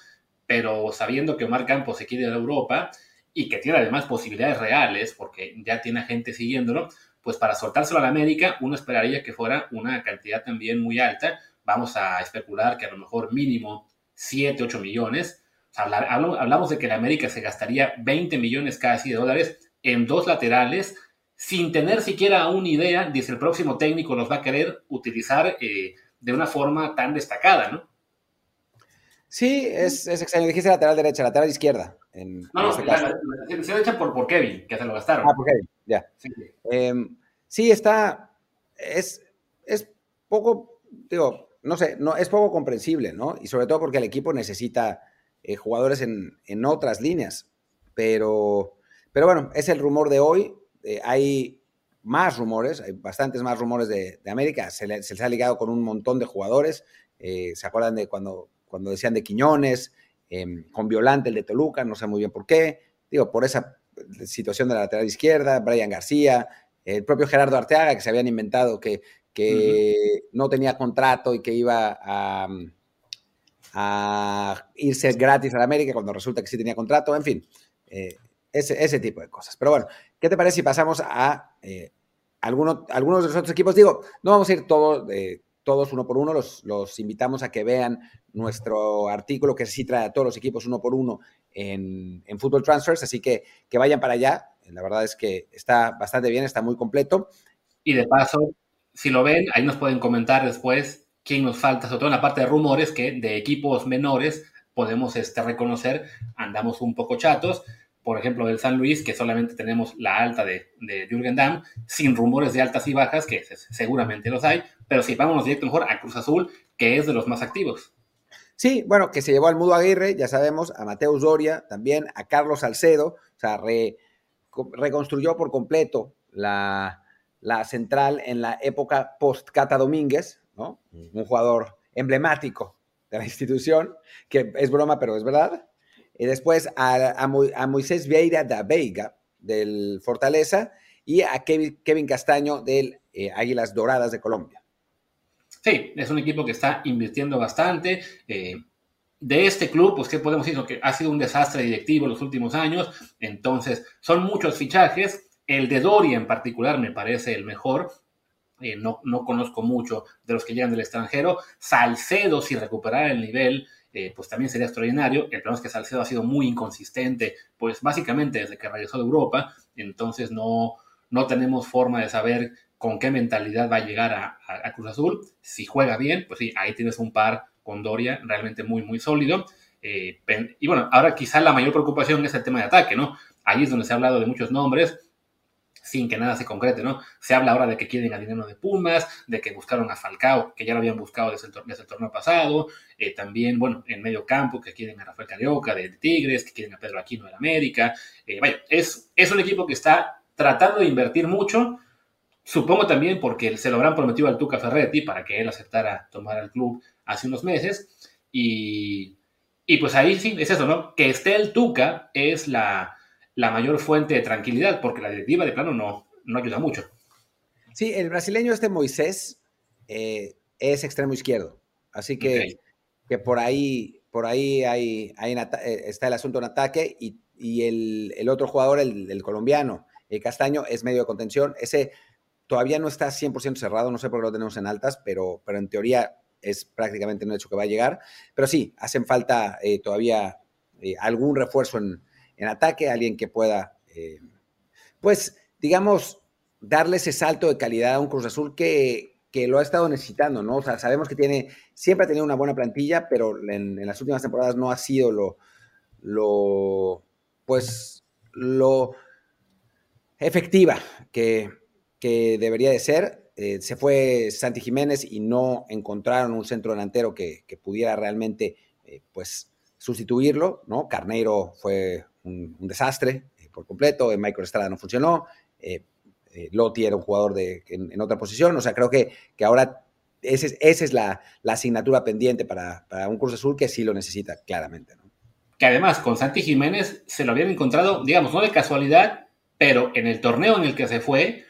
pero sabiendo que Omar Campos se quiere ir a Europa y que tiene además posibilidades reales, porque ya tiene gente siguiéndolo, pues para soltárselo a la América uno esperaría que fuera una cantidad también muy alta. Vamos a especular que a lo mejor mínimo 7, 8 millones. hablamos de que la América se gastaría 20 millones casi de dólares en dos laterales sin tener siquiera una idea de si el próximo técnico los va a querer utilizar eh, de una forma tan destacada, ¿no? Sí, es, es extraño. Dijiste lateral derecha, lateral izquierda. En, no, no, se derecha por, por Kevin, que se lo gastaron. Ah, por Kevin, ya. Sí, em, está, es, es poco, digo, no sé, no, es poco comprensible, ¿no? Y sobre todo porque el equipo necesita eh, jugadores en, en, otras líneas. Pero, pero bueno, es el rumor de hoy. Eh, hay más rumores, hay bastantes más rumores de, América, se, les ha ligado con un montón de jugadores, eh, ¿se acuerdan de cuando, cuando decían de Quiñones, em, con Violante el de Toluca, no sé muy bien por qué, digo, por esa situación de la lateral izquierda, Brian García, el propio Gerardo Arteaga, que se habían inventado que, que no tenía contrato y que iba a, a, irse gratis a la América cuando resulta que sí tenía contrato, en fin, eh, ese, ese tipo de cosas. Pero bueno, ¿Qué te parece si pasamos a eh, algunos de los otros equipos? Digo, no vamos a ir todos, eh, todos uno por uno, los, los, invitamos a que vean nuestro artículo que sí trae a todos los equipos uno por uno en, en Football Transfers, así que que vayan para allá. La verdad es que está bastante bien, está muy completo. Y de paso, si lo ven, ahí nos pueden comentar después quién nos falta, sobre todo en la parte de rumores, que de equipos menores podemos este, reconocer, andamos un poco chatos, por ejemplo, del San Luis, que solamente tenemos la alta de, de Jürgen Damm, sin rumores de altas y bajas, que seguramente los hay, pero sí, vámonos directo mejor a Cruz Azul, que es de los más activos. Sí, bueno, que se llevó al Mudo Aguirre, ya sabemos, a Mateus Doria, también a Carlos Salcedo, o sea, reconstruyó por completo la, la central en la época post-Cata Domínguez, ¿no? Un jugador emblemático de la institución, que es broma, pero es verdad. Y después a, Moisés Vieira da Veiga del Fortaleza y a Kevin, Castaño del eh, Águilas Doradas de Colombia. Sí, es un equipo que está invirtiendo bastante. Eh, de este club, pues, ¿qué podemos decir? Que ha sido un desastre directivo en los últimos años. Entonces, son muchos fichajes. El de Doria en particular me parece el mejor. Eh, no, no conozco mucho de los que llegan del extranjero. Salcedo, si recuperar el nivel, eh, pues también sería extraordinario. El problema es que Salcedo ha sido muy inconsistente, pues básicamente desde que regresó de Europa, entonces no, no tenemos forma de saber con qué mentalidad va a llegar a, Cruz Azul. Si juega bien, pues sí, ahí tienes un par con Doria realmente muy, muy sólido. Eh, y bueno, ahora quizá la mayor preocupación es el tema de ataque, ¿no? Ahí es donde se ha hablado de muchos nombres sin que nada se concrete, ¿no? Se habla ahora de que quieren a Dinero de Pumas, de que buscaron a Falcao, que ya lo habían buscado desde el, torneo pasado, eh, también, bueno, en medio campo, que quieren a Rafael Carioca de, Tigres, que quieren a Pedro Aquino de América. Eh, vaya, es, es un equipo que está tratando de invertir mucho, supongo también porque se lo habrán prometido al Tuca Ferretti para que él aceptara tomar al club hace unos meses, y, y pues ahí sí, es eso, ¿no? Que esté el Tuca es la la mayor fuente de tranquilidad, porque la directiva de plano no, no ayuda mucho. Sí, el brasileño este Moisés eh, es extremo izquierdo, así que, que por ahí, por ahí hay, hay eh, está el asunto en ataque y, el, otro jugador, el, colombiano, el Castaño, es medio de contención. Ese todavía no está 100% cerrado, no sé por qué lo tenemos en altas, pero, pero en teoría es prácticamente un hecho que va a llegar. Pero sí, hacen falta eh, todavía algún refuerzo en, en ataque, alguien que pueda, eh, pues, digamos, darle ese salto de calidad a un Cruz Azul que, que, lo ha estado necesitando, ¿no? O sea, sabemos que tiene, siempre ha tenido una buena plantilla, pero en, las últimas temporadas no ha sido lo, lo pues, lo efectiva que, que debería de ser. Eh, se fue Santi Jiménez y no encontraron un centro delantero que, que pudiera realmente, eh, pues, sustituirlo, ¿no? Carneiro fue un, desastre eh, por completo, en Michael Estrada no funcionó, eh, eh, Lotti era un jugador de, en, otra posición, o sea, creo que, que ahora esa es, esa es la, la, asignatura pendiente para, para, un Cruz Azul que sí lo necesita claramente. ¿no? que además con Santi Jiménez se lo habían encontrado, digamos, no de casualidad, pero en el torneo en el que se fue,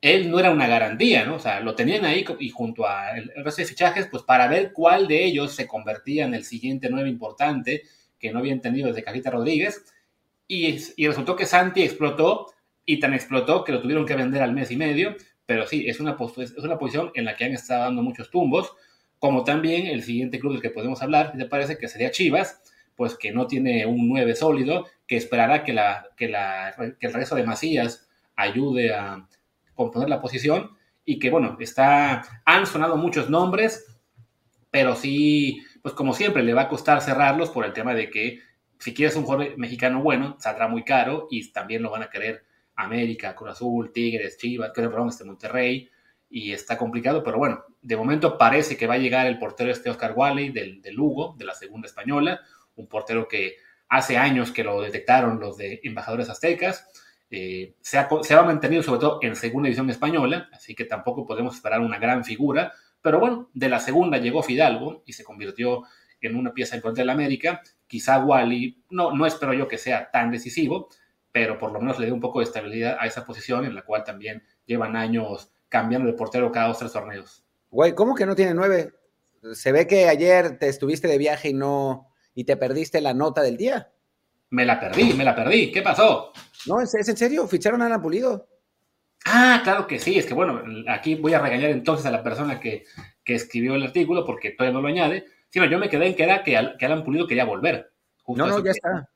él no era una garantía, ¿no? O sea, lo tenían ahí y junto al resto de fichajes, pues para ver cuál de ellos se convertía en el siguiente nuevo importante que no habían tenido desde Carita Rodríguez. Y, resultó que Santi explotó y tan explotó que lo tuvieron que vender al mes y medio. Pero sí, es una, es una posición en la que han estado dando muchos tumbos, como también el siguiente club del que podemos hablar, me parece que sería Chivas, pues que no tiene un 9 sólido, que esperará que, la, que, la, que el regreso de Macías ayude a componer la posición y que, bueno, está, han sonado muchos nombres, pero sí, pues como siempre, le va a costar cerrarlos por el tema de que si quieres un jugador mexicano bueno, saldrá muy caro y también lo van a querer América, Cruz Azul, Tigres, Chivas, creo, perdón, este Monterrey, y está complicado, pero bueno, de momento parece que va a llegar el portero este Oscar Wally del, del Lugo, de la segunda española, un portero que hace años que lo detectaron los de embajadores aztecas, eh, se, ha, se, ha, mantenido sobre todo en segunda división española, así que tampoco podemos esperar una gran figura, pero bueno, de la segunda llegó Fidalgo y se convirtió en una pieza importante de la América, quizá Wally, no, no espero yo que sea tan decisivo, pero por lo menos le dé un poco de estabilidad a esa posición en la cual también llevan años cambiando de portero cada dos tres torneos. Güey, ¿cómo que no tiene nueve? Se ve que ayer te estuviste de viaje y no y te perdiste la nota del día. Me la perdí, me la perdí. ¿Qué pasó? No, ¿es, en serio? ¿Ficharon a Alan Pulido? Ah, claro que sí. Es que bueno, aquí voy a regañar entonces a la persona que, que escribió el artículo porque todavía no lo añade. Sino yo me quedé en que era que, que Alan Pulido quería volver. no, no, ya está.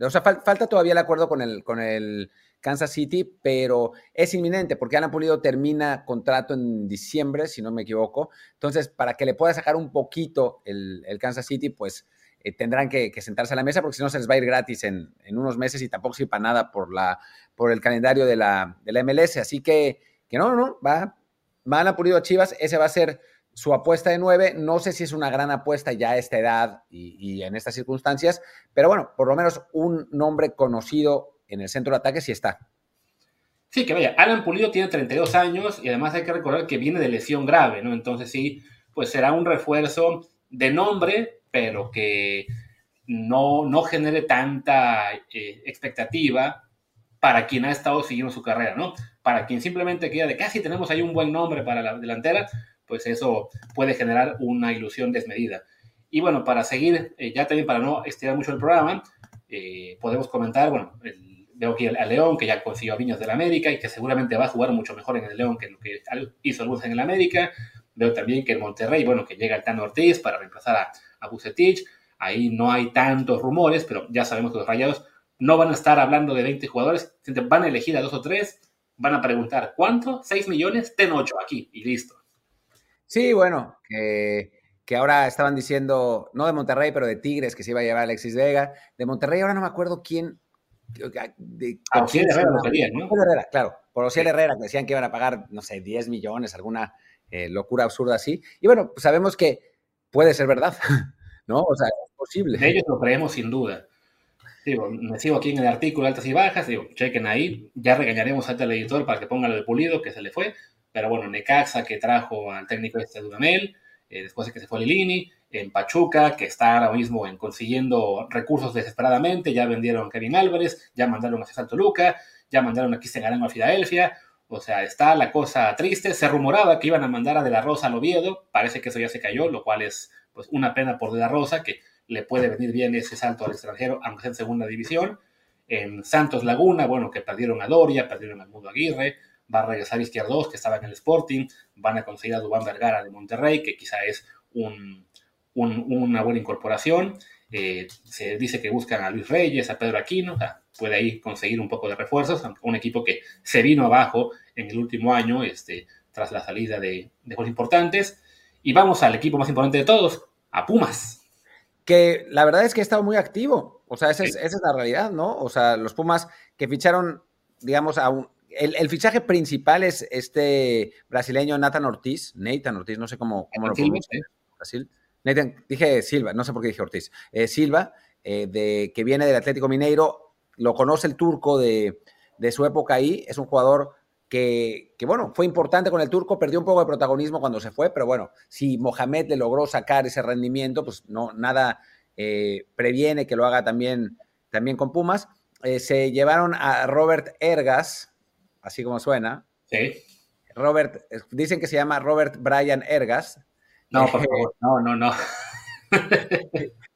O sea, falta todavía el acuerdo con el, con el Kansas City, pero es inminente porque Alan Pulido termina contrato en diciembre, si no me equivoco. Entonces, para que le pueda sacar un poquito el, el Kansas City, pues eh, tendrán que, sentarse a la mesa porque si no se les va a ir gratis en, unos meses y tampoco sirve para nada por, la, por el calendario de la, de la MLS. Así que, que no, no, va, van a Pulido a Chivas, ese va a ser su apuesta de nueve. No sé si es una gran apuesta ya a esta edad y, en estas circunstancias, pero bueno, por lo menos un nombre conocido en el centro de ataque sí está. Sí, que vaya, Alan Pulido tiene 32 años y además hay que recordar que viene de lesión grave, ¿no? Entonces sí, pues será un refuerzo de nombre, pero que no, no genere tanta eh, expectativa para quien ha estado siguiendo su carrera, ¿no? Para quien simplemente queda de casi tenemos ahí un buen nombre para la delantera, pues eso puede generar una ilusión desmedida. Y bueno, para seguir, eh, ya también para no estirar mucho el programa, eh, podemos comentar, bueno, veo aquí a León, que ya consiguió a Viños del América y que seguramente va a jugar mucho mejor en el León que lo que hizo algunos en el América. Veo también que el Monterrey, bueno, que llega el Tano Ortiz para reemplazar a, a Bucetich. Ahí no hay tantos rumores, pero ya sabemos que los Rayados no van a estar hablando de 20 jugadores, van a elegir a dos o tres, van a preguntar, ¿cuánto? ¿6 millones? Ten 8 aquí y listo. Sí, bueno, que, ahora estaban diciendo, no de Monterrey, pero de Tigres, que se iba a llevar a Alexis Vega. De Monterrey ahora no me acuerdo quién. De, a Herrera lo querían, ¿no? Herrera, claro. Por Ociel Herrera, que decían que iban a pagar, no sé, 10 millones, alguna eh, locura absurda así. Y bueno, pues sabemos que puede ser verdad, [laughs] ¿no? O sea, es posible. De ellos lo creemos sin duda. Digo, me sigo aquí en el artículo altas y bajas, digo, chequen ahí, ya regañaremos al editor para que ponga lo de Pulido, que se le fue, pero bueno, Necaxa, que trajo al técnico este Dudamel, eh, después de que se fue Lilini, en Pachuca, que está ahora mismo en consiguiendo recursos desesperadamente, ya vendieron a Kevin Álvarez, ya mandaron a César Toluca, ya mandaron a Cristian Garango a Filadelfia, o sea, está la cosa triste. Se rumoraba que iban a mandar a De La Rosa al Oviedo. Parece que eso ya se cayó, lo cual es pues, una pena por De La Rosa, que le puede venir bien ese salto al extranjero, aunque sea en segunda división. En Santos Laguna, bueno, que perdieron a Doria, perdieron a Mudo Aguirre. Va a regresar Izquierdos, que estaba en el Sporting. Van a conseguir a Dubán Vergara de Monterrey, que quizá es una buena incorporación. Eh, se dice que buscan a Luis Reyes, a Pedro Aquino, o sea, puede ahí conseguir un poco de refuerzos, un equipo que se vino abajo en el último año este, tras la salida de, de juegos importantes. Y vamos al equipo más importante de todos, a Pumas. Que la verdad es que ha estado muy activo, o sea, esa, es, esa es, la realidad, ¿no? O sea, los Pumas que ficharon, digamos, a un, el, el, fichaje principal es este brasileño Nathan Ortiz, Nathan Ortiz, no sé cómo, cómo lo pronuncia. Brasil dije Silva, no sé por qué dije Ortiz, eh, Silva, eh, de, que viene del Atlético Mineiro, lo conoce el turco de, su época ahí, es un jugador que, bueno, fue importante con el turco, perdió un poco de protagonismo cuando se fue, pero bueno, si Mohamed le logró sacar ese rendimiento, pues no, nada eh, previene que lo haga también, también con Pumas. Eh, se llevaron a Robert Ergas, así como suena. Sí. Robert, dicen que se llama Robert Brian Ergas. No, por [laughs] favor, no, no, no.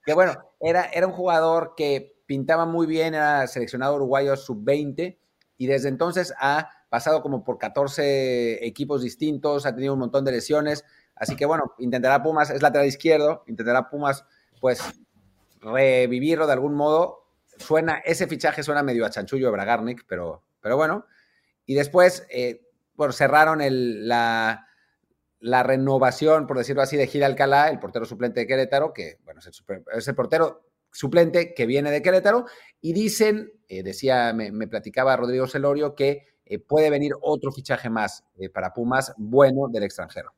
que bueno, era, era un jugador que pintaba muy bien, era seleccionado uruguayo sub-20 y desde entonces ha pasado como por 14 equipos distintos, ha tenido un montón de lesiones, así que bueno, intentará Pumas, es lateral izquierdo, intentará Pumas pues revivirlo de algún modo. Suena, ese fichaje suena medio a chanchullo de Bragarnik, pero, pero bueno. Y después, eh, bueno, cerraron el, la, la renovación, por decirlo así, de Gil Alcalá, el portero suplente de Querétaro, que bueno, es el, portero suplente que viene de Querétaro, y dicen, eh, decía, me, platicaba Rodrigo Celorio, que eh, puede venir otro fichaje más para Pumas, bueno, del extranjero.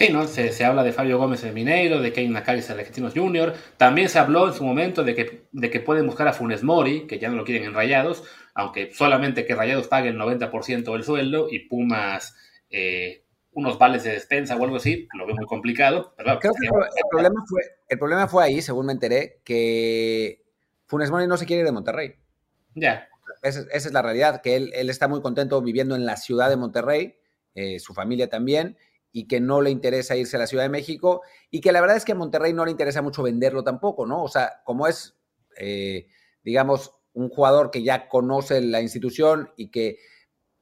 Sí, ¿no? Se, habla de Fabio Gómez de Mineiro, de Kane Macalis Argentinos Junior. También se habló en su momento de que, de que pueden buscar a Funes Mori, que ya no lo quieren en Rayados, aunque solamente que Rayados pague el 90% del sueldo y Pumas eh, unos vales de despensa o algo así, lo veo muy complicado. Creo que el, problema fue, el problema fue ahí, según me enteré, que Funes Mori no se quiere ir de Monterrey. Ya. Esa, es la realidad, que él, está muy contento viviendo en la ciudad de Monterrey, eh, su familia también, y que no le interesa irse a la Ciudad de México y que la verdad es que a Monterrey no le interesa mucho venderlo tampoco, ¿no? O sea, como es, eh, digamos, un jugador que ya conoce la institución y que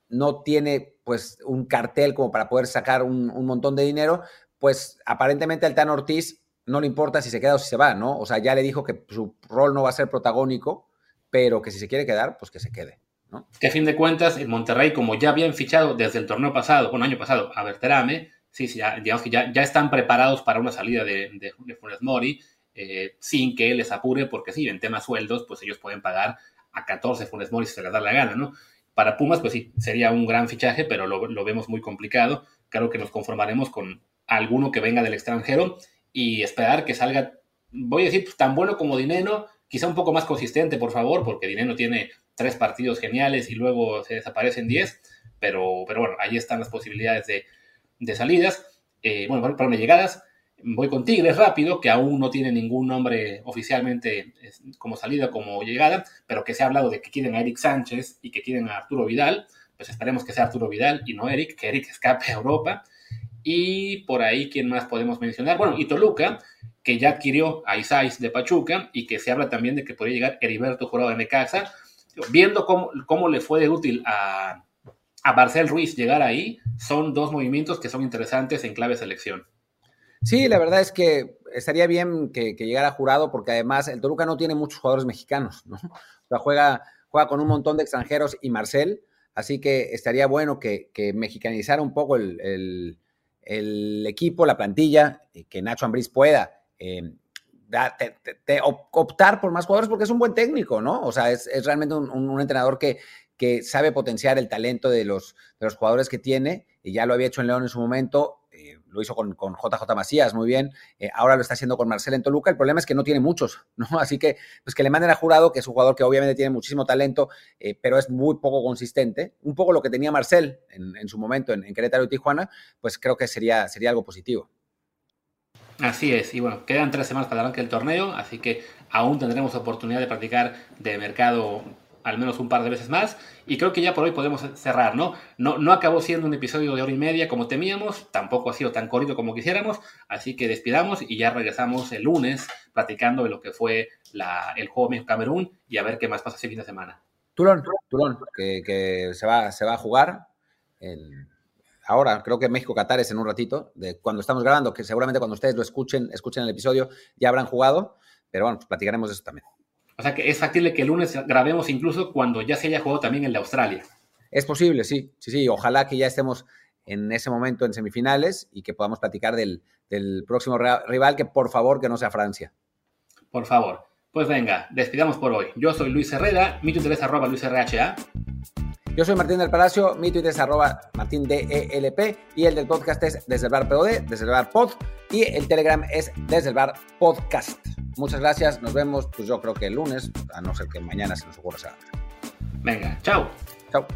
no tiene pues un cartel como para poder sacar un, montón de dinero, pues aparentemente al Tan Ortiz no le importa si se queda o si se va, ¿no? O sea, ya le dijo que su rol no va a ser protagónico, pero que si se quiere quedar, pues que se quede. ¿no? Que a fin de cuentas, en Monterrey, como ya habían fichado desde el torneo pasado, un año pasado, a Berterame, sí, sí, ya, digamos que ya, ya están preparados para una salida de, de, Funes Mori, eh, sin que les apure, porque sí, en temas sueldos, pues ellos pueden pagar a 14 Funes Mori si se les da la gana, ¿no? Para Pumas, pues sí, sería un gran fichaje, pero lo, lo vemos muy complicado. Claro que nos conformaremos con alguno que venga del extranjero y esperar que salga, voy a decir, pues, tan bueno como Dineno, quizá un poco más consistente, por favor, porque Dineno tiene tres partidos geniales y luego se desaparecen 10, pero, pero bueno, ahí están las posibilidades de, de salidas, eh, bueno, para de llegadas, voy con Tigres rápido, que aún no tiene ningún nombre oficialmente como salida, como llegada, pero que se ha hablado de que quieren a Eric Sánchez y que quieren a Arturo Vidal, pues esperemos que sea Arturo Vidal y no Eric, que Eric escape a Europa. Y por ahí, ¿quién más podemos mencionar? Bueno, y Toluca, que ya adquirió a Isais de Pachuca y que se habla también de que podría llegar Heriberto Jurado de Necaxa. Viendo cómo, cómo le fue de útil a, a Marcel Ruiz llegar ahí, son dos movimientos que son interesantes en clave selección. Sí, la verdad es que estaría bien que, llegara jurado porque además el Toluca no tiene muchos jugadores mexicanos, ¿no? O sea, juega, juega con un montón de extranjeros y Marcel, así que estaría bueno que, mexicanizara un poco el, equipo, la plantilla, que Nacho Ambriz pueda eh, optar por más jugadores porque es un buen técnico, ¿no? O sea, es, realmente un entrenador que, que sabe potenciar el talento de los, de los jugadores que tiene, y ya lo había hecho en León en su momento, eh, lo hizo con, con, JJ Macías muy bien, eh, ahora lo está haciendo con Marcel en Toluca, el problema es que no tiene muchos, [laughs] ¿no? Así que, pues que le manden a Jurado, que es un jugador que obviamente tiene muchísimo talento, eh, pero es muy poco consistente, un poco lo que tenía Marcel en, su momento en, Querétaro y Tijuana, pues creo que sería, sería algo positivo. Así es, y bueno, quedan tres semanas para el del torneo, así que aún tendremos oportunidad de practicar de mercado al menos un par de veces más. Y creo que ya por hoy podemos cerrar, ¿no? No, no acabó siendo un episodio de hora y media como temíamos, tampoco ha sido tan corrido como quisiéramos, así que despidamos y ya regresamos el lunes platicando de lo que fue la, el juego México-Camerún y a ver qué más pasa ese fin de semana. Tulón, Tulón, que, se, va, se va a jugar ahora, creo que México-Qatar es en un ratito, de cuando estamos grabando, que seguramente cuando ustedes lo escuchen, escuchen el episodio, ya habrán jugado, pero bueno, pues platicaremos de eso también. O sea que es factible que el lunes grabemos incluso cuando ya se haya jugado también el de Australia. Es posible, sí, sí, sí. Ojalá que ya estemos en ese momento en semifinales y que podamos platicar del, próximo rival, que por favor que no sea Francia. Por favor. Pues venga, despidamos por hoy. Yo soy Luis Herrera, mi Twitter es arroba LuisRHA. Yo soy Martín del Palacio, mi Twitter es arroba martindelp y el del podcast es desde el bar POD, desde el bar pod y el Telegram es desde el bar podcast. Muchas gracias, nos vemos pues yo creo que el lunes, a no ser que mañana se nos ocurra Venga, chao. Chao.